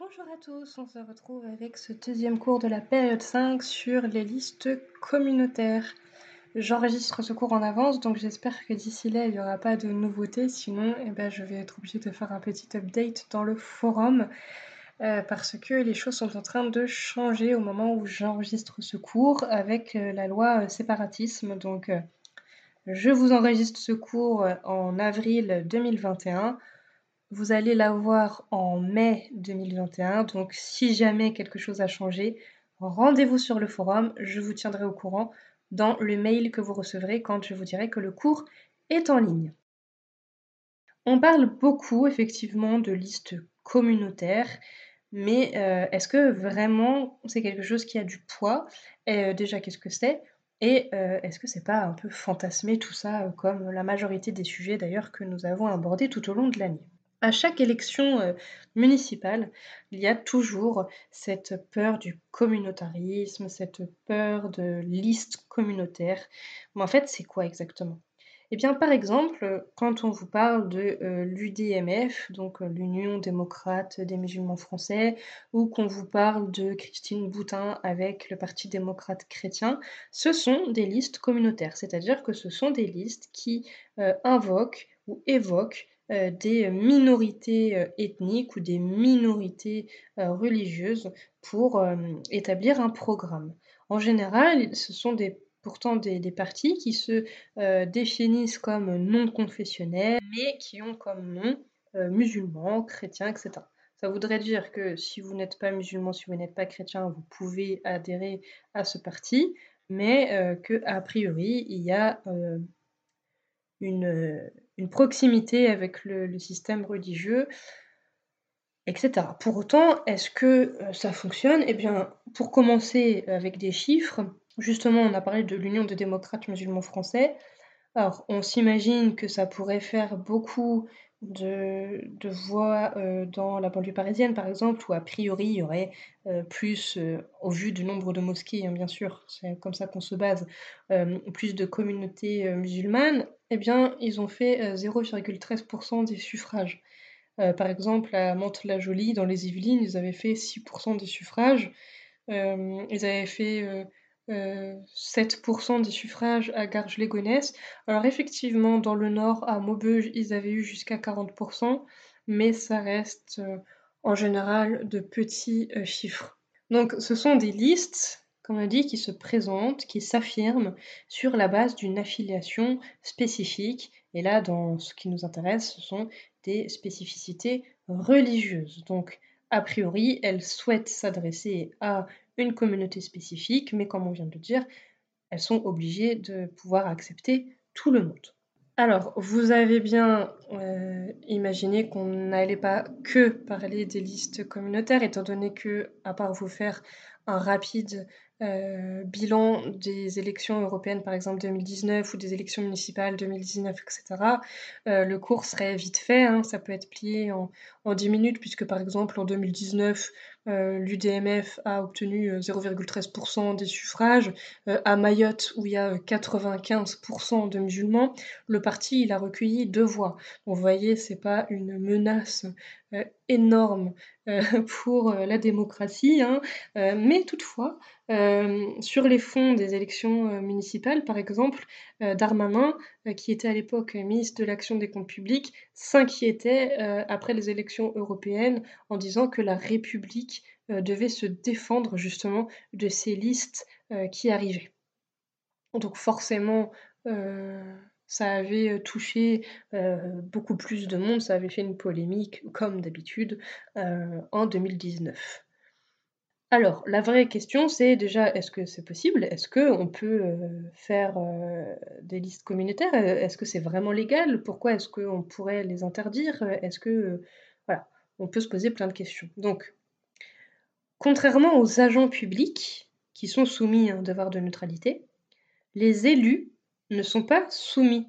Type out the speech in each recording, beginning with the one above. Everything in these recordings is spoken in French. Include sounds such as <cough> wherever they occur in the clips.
Bonjour à tous, on se retrouve avec ce deuxième cours de la période 5 sur les listes communautaires. J'enregistre ce cours en avance, donc j'espère que d'ici là il n'y aura pas de nouveautés, sinon eh ben, je vais être obligée de faire un petit update dans le forum euh, parce que les choses sont en train de changer au moment où j'enregistre ce cours avec euh, la loi euh, séparatisme. Donc je vous enregistre ce cours en avril 2021 vous allez l'avoir en mai 2021. Donc si jamais quelque chose a changé, rendez-vous sur le forum. Je vous tiendrai au courant dans le mail que vous recevrez quand je vous dirai que le cours est en ligne. On parle beaucoup effectivement de listes communautaires, mais euh, est-ce que vraiment c'est quelque chose qui a du poids? Euh, Déjà, qu'est-ce que c'est? Et euh, est-ce que c'est pas un peu fantasmé tout ça, comme la majorité des sujets d'ailleurs que nous avons abordés tout au long de l'année? À chaque élection euh, municipale, il y a toujours cette peur du communautarisme, cette peur de liste communautaire. Mais en fait, c'est quoi exactement? Eh bien, par exemple, quand on vous parle de euh, l'UDMF, donc euh, l'Union démocrate des musulmans français, ou qu'on vous parle de Christine Boutin avec le Parti démocrate chrétien, ce sont des listes communautaires, c'est-à-dire que ce sont des listes qui invoquent ou évoquent euh, des minorités euh, ethniques ou des minorités euh, religieuses pour établir un programme. En général, ce sont des, pourtant des, partis qui se définissent comme non confessionnels, mais qui ont comme nom musulmans, chrétiens, etc. Ça voudrait dire que si vous n'êtes pas musulman, si vous n'êtes pas chrétien, vous pouvez adhérer à ce parti, mais que a priori il y a une, proximité avec le, système religieux, etc. Pour autant, est-ce que euh, ça fonctionne? Eh bien, pour commencer avec des chiffres, justement, on a parlé de l'Union des démocrates musulmans français. Alors, on s'imagine que ça pourrait faire beaucoup de, voix euh, dans la banlieue parisienne, par exemple, où a priori il y aurait euh, plus, euh, au vu du nombre de mosquées, hein, bien sûr, c'est comme ça qu'on se base, plus de communautés musulmanes, eh bien, ils ont fait 0,13% des suffrages. par exemple, à Mantes-la-Jolie, dans les Yvelines, ils avaient fait 6% des suffrages. ils avaient fait 7% des suffrages à Garges-les-Gonesse. Alors effectivement, dans le nord, à Maubeuge, ils avaient eu jusqu'à 40%, mais ça reste euh, en général de petits euh, chiffres. Donc ce sont des listes, comme on dit, qui se présentent, qui s'affirment sur la base d'une affiliation spécifique. Et là, dans ce qui nous intéresse, ce sont des spécificités religieuses. Donc, a priori, elles souhaitent s'adresser à une communauté spécifique, mais comme on vient de le dire, elles sont obligées de pouvoir accepter tout le monde. Alors, vous avez bien euh, imaginé qu'on n'allait pas que parler des listes communautaires, étant donné que, à part vous faire un rapide euh, bilan des élections européennes, par exemple 2019, ou des élections municipales 2019, etc., euh, le cours serait vite fait. Hein. ça peut être plié en, en 10 minutes, puisque par exemple en 2019, euh, L'UDMF a obtenu 0,13% des suffrages. à Mayotte, où il y a 95% de musulmans, le parti a recueilli deux voix. vous voyez, c'est pas une menace énorme <laughs> pour la démocratie, hein. mais toutefois, sur les fonds des élections municipales, par exemple, Darmanin, qui était à l'époque ministre de l'Action des comptes publics, s'inquiétait après les élections européennes en disant que la République devait se défendre justement de ces listes qui arrivaient. Donc forcément, ça avait touché beaucoup plus de monde, ça avait fait une polémique, comme d'habitude, en 2019. Alors, la vraie question, c'est déjà, est-ce que c'est possible? Est-ce qu'on peut faire des listes communautaires? Est-ce que c'est vraiment légal? Pourquoi est-ce qu'on pourrait les interdire? Est-ce que... voilà, on peut se poser plein de questions. Donc, contrairement aux agents publics, qui sont soumis à un devoir de neutralité, les élus ne sont pas soumis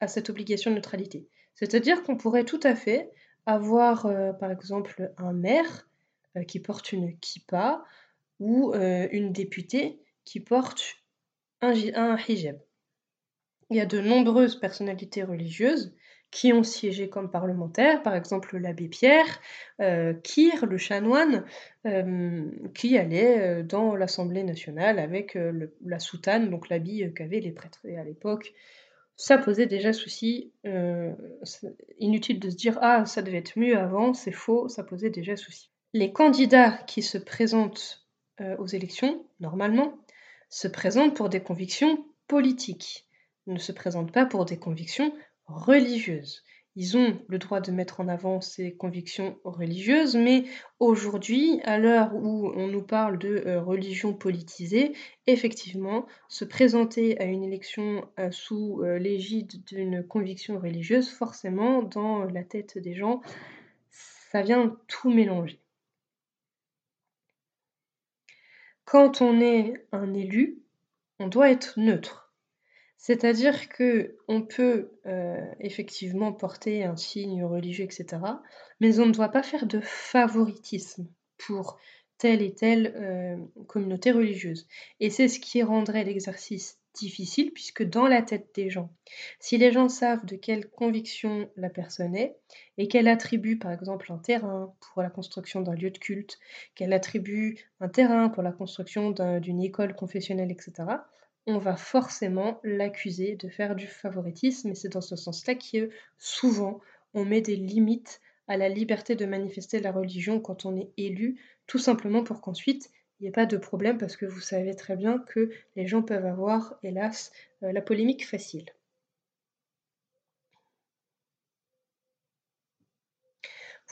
à cette obligation de neutralité. C'est-à-dire qu'on pourrait tout à fait avoir, euh, par exemple, un maire euh, qui porte une kippa ou euh, une députée qui porte un, un hijab. Il y a de nombreuses personnalités religieuses qui ont siégé comme parlementaires, par exemple l'abbé Pierre, euh, Kir, le chanoine, euh, qui allait dans l'Assemblée nationale avec la soutane, donc l'habit qu'avaient les prêtres. À l'époque, ça posait déjà souci. inutile de se dire ah ça devait être mieux avant, c'est faux, ça posait déjà souci. Les candidats qui se présentent aux élections, normalement, se présentent pour des convictions politiques, ne se présentent pas pour des convictions religieuses. Ils ont le droit de mettre en avant ces convictions religieuses, mais aujourd'hui, à l'heure où on nous parle de euh, religion politisée, effectivement, se présenter à une élection euh, sous euh, l'égide d'une conviction religieuse, forcément, dans la tête des gens, ça vient tout mélanger. Quand on est un élu, on doit être neutre. C'est-à-dire que on peut euh, effectivement porter un signe religieux, etc., mais on ne doit pas faire de favoritisme pour telle et telle euh, communauté religieuse. Et c'est ce qui rendrait l'exercice difficile puisque dans la tête des gens, si les gens savent de quelle conviction la personne est et qu'elle attribue par exemple un terrain pour la construction d'un lieu de culte, qu'elle attribue un terrain pour la construction d'une école confessionnelle, etc., on va forcément l'accuser de faire du favoritisme et c'est dans ce sens-là que souvent on met des limites à la liberté de manifester la religion quand on est élu, tout simplement pour qu'ensuite il n'y ait pas de problème parce que vous savez très bien que les gens peuvent avoir, hélas, euh, la polémique facile.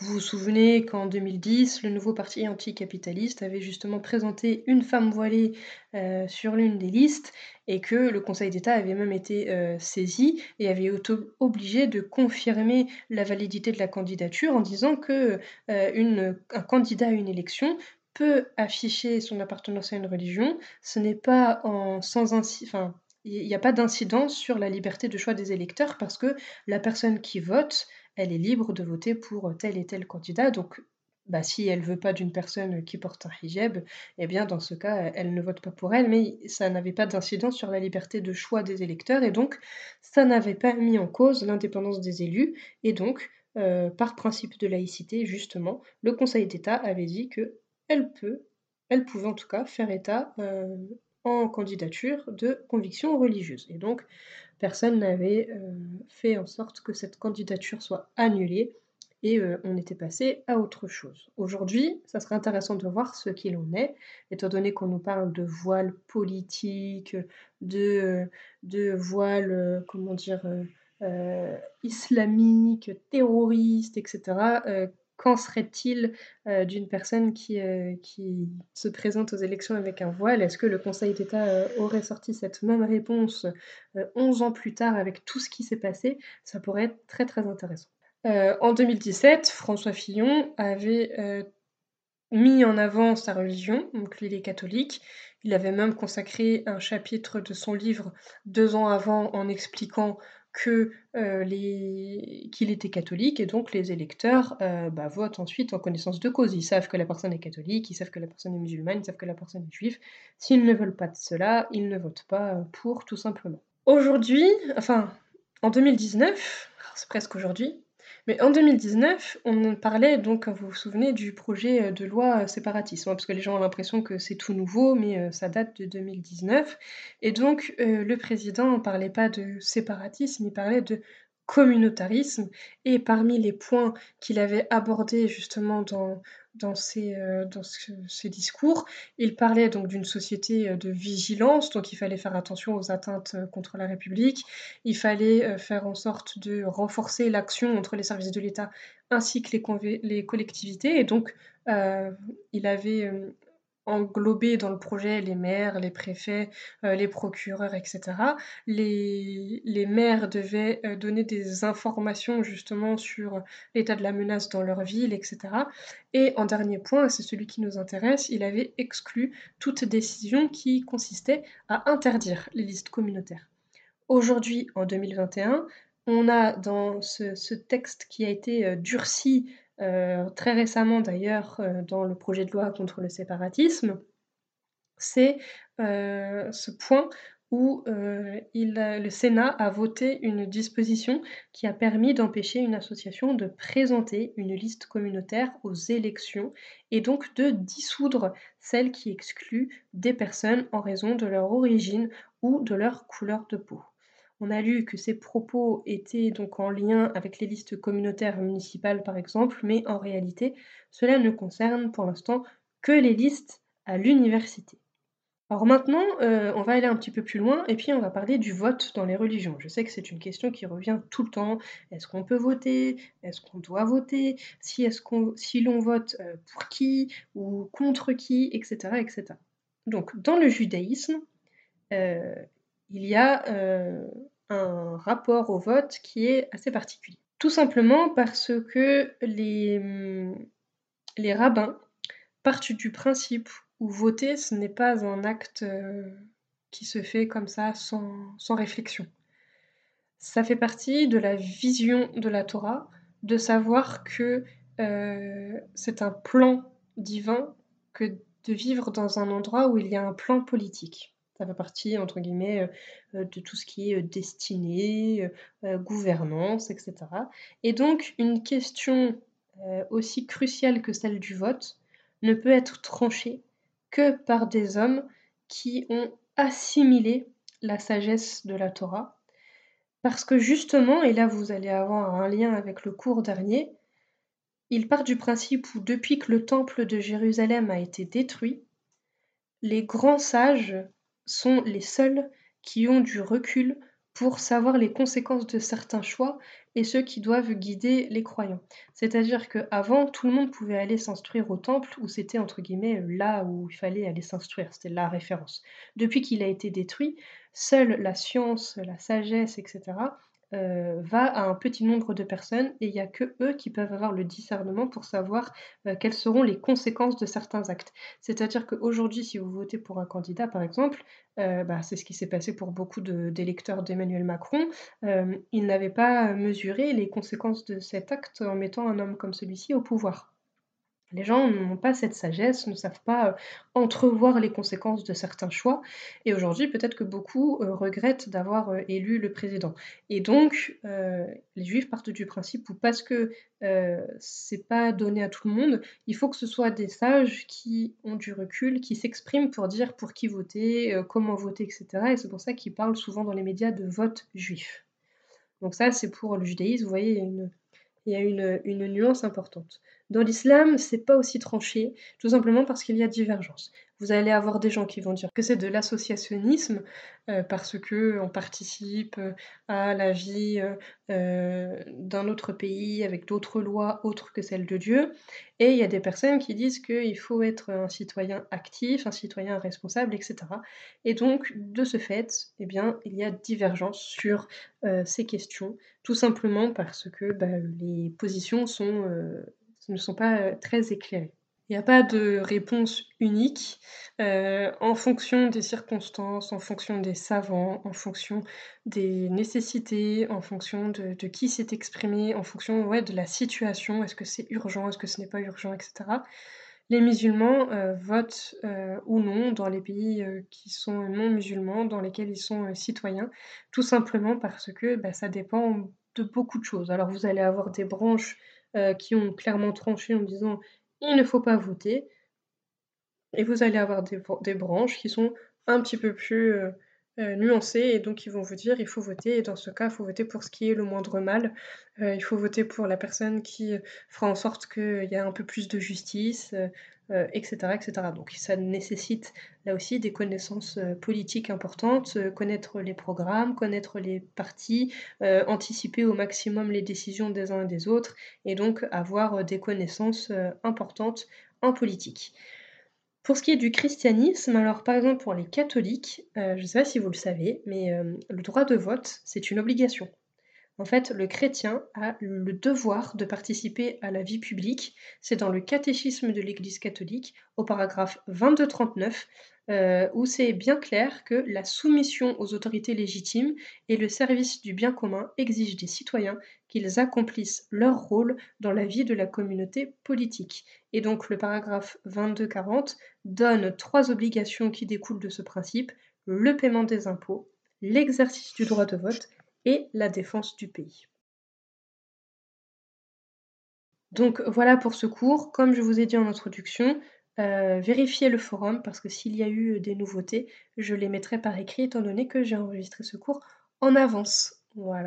Vous vous souvenez qu'en 2010, le nouveau parti anticapitaliste avait justement présenté une femme voilée euh, sur l'une des listes et que le Conseil d'État avait même été euh, saisi et avait obligé de confirmer la validité de la candidature en disant que un candidat à une élection peut afficher son appartenance à une religion, ce n'est pas en sans enfin, il n'y a pas d'incidence sur la liberté de choix des électeurs parce que la personne qui vote, elle est libre de voter pour tel et tel candidat. Donc, bah, si elle veut pas d'une personne qui porte un hijab, eh bien dans ce cas, elle ne vote pas pour elle, mais ça n'avait pas d'incidence sur la liberté de choix des électeurs. Et donc ça n'avait pas mis en cause l'indépendance des élus. Et donc euh, par principe de laïcité, justement, le Conseil d'État avait dit que elle peut, elle pouvait en tout cas faire état euh, en candidature de conviction religieuse. Et donc, personne n'avait euh, fait en sorte que cette candidature soit annulée et euh, on était passé à autre chose. Aujourd'hui, ça serait intéressant de voir ce qu'il en est, étant donné qu'on nous parle de voile politique, de, de voile, comment dire, islamique, terroriste, etc. Qu'en serait-il euh, d'une personne qui, euh, qui, se présente aux élections avec un voile? Est-ce que le Conseil d'État euh, aurait sorti cette même réponse 11 ans plus tard avec tout ce qui s'est passé? Ça pourrait être très très intéressant. en 2017, François Fillon avait mis en avant sa religion, donc il est catholique. Il avait même consacré un chapitre de son livre deux ans avant en expliquant euh, qu'il était catholique et donc les électeurs euh, bah, votent ensuite en connaissance de cause. Ils savent que la personne est catholique, ils savent que la personne est musulmane, ils savent que la personne est juive. S'ils ne veulent pas de cela, ils ne votent pas pour tout simplement. Aujourd'hui, enfin en 2019, c'est presque aujourd'hui, mais en 2019, on parlait donc, vous vous souvenez, du projet euh, de loi euh, séparatisme, parce que les gens ont l'impression que c'est tout nouveau, mais euh, ça date de 2019. Et donc, le président ne parlait pas de séparatisme, il parlait de communautarisme. Et parmi les points qu'il avait abordés justement dans, dans ses, euh, dans discours. Il parlait donc d'une société euh, de vigilance, donc il fallait faire attention aux atteintes euh, contre la République, il fallait faire en sorte de renforcer l'action entre les services de l'État ainsi que les, les collectivités. Et donc, il avait englober dans le projet les maires, les préfets, euh, les procureurs, etc. Les, maires devaient euh, donner des informations justement sur l'état de la menace dans leur ville, etc. Et en dernier point, c'est celui qui nous intéresse, il avait exclu toute décision qui consistait à interdire les listes communautaires. Aujourd'hui, en 2021, on a dans ce, ce texte qui a été euh, durci euh, très récemment d'ailleurs euh, dans le projet de loi contre le séparatisme, c'est euh, ce point où le Sénat a voté une disposition qui a permis d'empêcher une association de présenter une liste communautaire aux élections et donc de dissoudre celle qui exclut des personnes en raison de leur origine ou de leur couleur de peau. On a lu que ces propos étaient donc en lien avec les listes communautaires municipales par exemple, mais en réalité, cela ne concerne pour l'instant que les listes à l'université. Alors maintenant, euh, on va aller un petit peu plus loin et puis on va parler du vote dans les religions. Je sais que c'est une question qui revient tout le temps. Est-ce qu'on peut voter? Est-ce qu'on doit voter? Si, l'on vote euh, pour qui ou contre qui, etc., etc. Donc dans le judaïsme, euh, il y a un rapport au vote qui est assez particulier. Tout simplement parce que les, rabbins partent du principe où voter, ce n'est pas un acte euh, qui se fait comme ça sans, sans, réflexion. Ça fait partie de la vision de la Torah, de savoir que euh, c'est un plan divin que de vivre dans un endroit où il y a un plan politique. Ça fait partie, entre guillemets, euh, euh, de tout ce qui est euh, destiné, gouvernance, etc. Et donc, une question aussi cruciale que celle du vote ne peut être tranchée que par des hommes qui ont assimilé la sagesse de la Torah. Parce que justement, et là vous allez avoir un lien avec le cours dernier, il part du principe où depuis que le temple de Jérusalem a été détruit, les grands sages sont les seuls qui ont du recul pour savoir les conséquences de certains choix et ceux qui doivent guider les croyants. C'est-à-dire qu'avant, tout le monde pouvait aller s'instruire au temple où c'était entre guillemets là où il fallait aller s'instruire, c'était la référence. Depuis qu'il a été détruit, seule la science, la sagesse, etc., euh, va à un petit nombre de personnes et il n'y a que eux qui peuvent avoir le discernement pour savoir euh, quelles seront les conséquences de certains actes. C'est-à-dire qu'aujourd'hui, si vous votez pour un candidat, par exemple, euh, bah, c'est ce qui s'est passé pour beaucoup d'électeurs d'Emmanuel Macron, ils n'avaient pas mesuré les conséquences de cet acte en mettant un homme comme celui-ci au pouvoir. Les gens n'ont pas cette sagesse, ne savent pas euh, entrevoir les conséquences de certains choix. Et aujourd'hui, peut-être que beaucoup euh, regrettent d'avoir euh, élu le président. Et donc, les juifs partent du principe où parce que c'est pas donné à tout le monde, il faut que ce soit des sages qui ont du recul, qui s'expriment pour dire pour qui voter, comment voter, etc. Et c'est pour ça qu'ils parlent souvent dans les médias de vote juif. Donc ça, c'est pour le judaïsme, vous voyez, il y a une, nuance importante. Dans l'islam, c'est pas aussi tranché, tout simplement parce qu'il y a divergence. Vous allez avoir des gens qui vont dire que c'est de l'associationnisme euh, parce que on participe euh, à la vie euh, d'un autre pays avec d'autres lois autres que celles de Dieu. Et il y a des personnes qui disent qu'il faut être un citoyen actif, un citoyen responsable, etc. Et donc, de ce fait, eh bien, il y a divergence sur ces questions, tout simplement parce que bah, les positions sont, ne sont pas très éclairées. Il n'y a pas de réponse unique euh, en fonction des circonstances, en fonction des savants, en fonction des nécessités, en fonction de, qui s'est exprimé, en fonction ouais, de la situation, est-ce que c'est urgent, est-ce que ce n'est pas urgent, etc. Les musulmans euh, votent euh, ou non dans les pays qui sont non musulmans, dans lesquels ils sont citoyens, tout simplement parce que bah, ça dépend de beaucoup de choses. Alors vous allez avoir des branches qui ont clairement tranché en disant il ne faut pas voter. Et vous allez avoir des, branches qui sont un petit peu plus euh, euh, nuancées et donc ils vont vous dire il faut voter et dans ce cas il faut voter pour ce qui est le moindre mal. Euh, il faut voter pour la personne qui fera en sorte qu'il y a un peu plus de justice, etc., etc. Donc ça nécessite là aussi des connaissances politiques importantes, connaître les programmes, connaître les partis, anticiper au maximum les décisions des uns et des autres et donc avoir des connaissances importantes en politique. Pour ce qui est du christianisme, alors par exemple pour les catholiques, je ne sais pas si vous le savez, mais le droit de vote, c'est une obligation. En fait, le chrétien a le devoir de participer à la vie publique. C'est dans le catéchisme de l'Église catholique, au paragraphe 2239, euh, où c'est bien clair que la soumission aux autorités légitimes et le service du bien commun exigent des citoyens qu'ils accomplissent leur rôle dans la vie de la communauté politique. Et donc le paragraphe 2240 donne trois obligations qui découlent de ce principe le paiement des impôts, l'exercice du droit de vote et la défense du pays. Donc voilà pour ce cours. Comme je vous ai dit en introduction, euh, vérifiez le forum parce que s'il y a eu des nouveautés, je les mettrai par écrit étant donné que j'ai enregistré ce cours en avance. Voilà.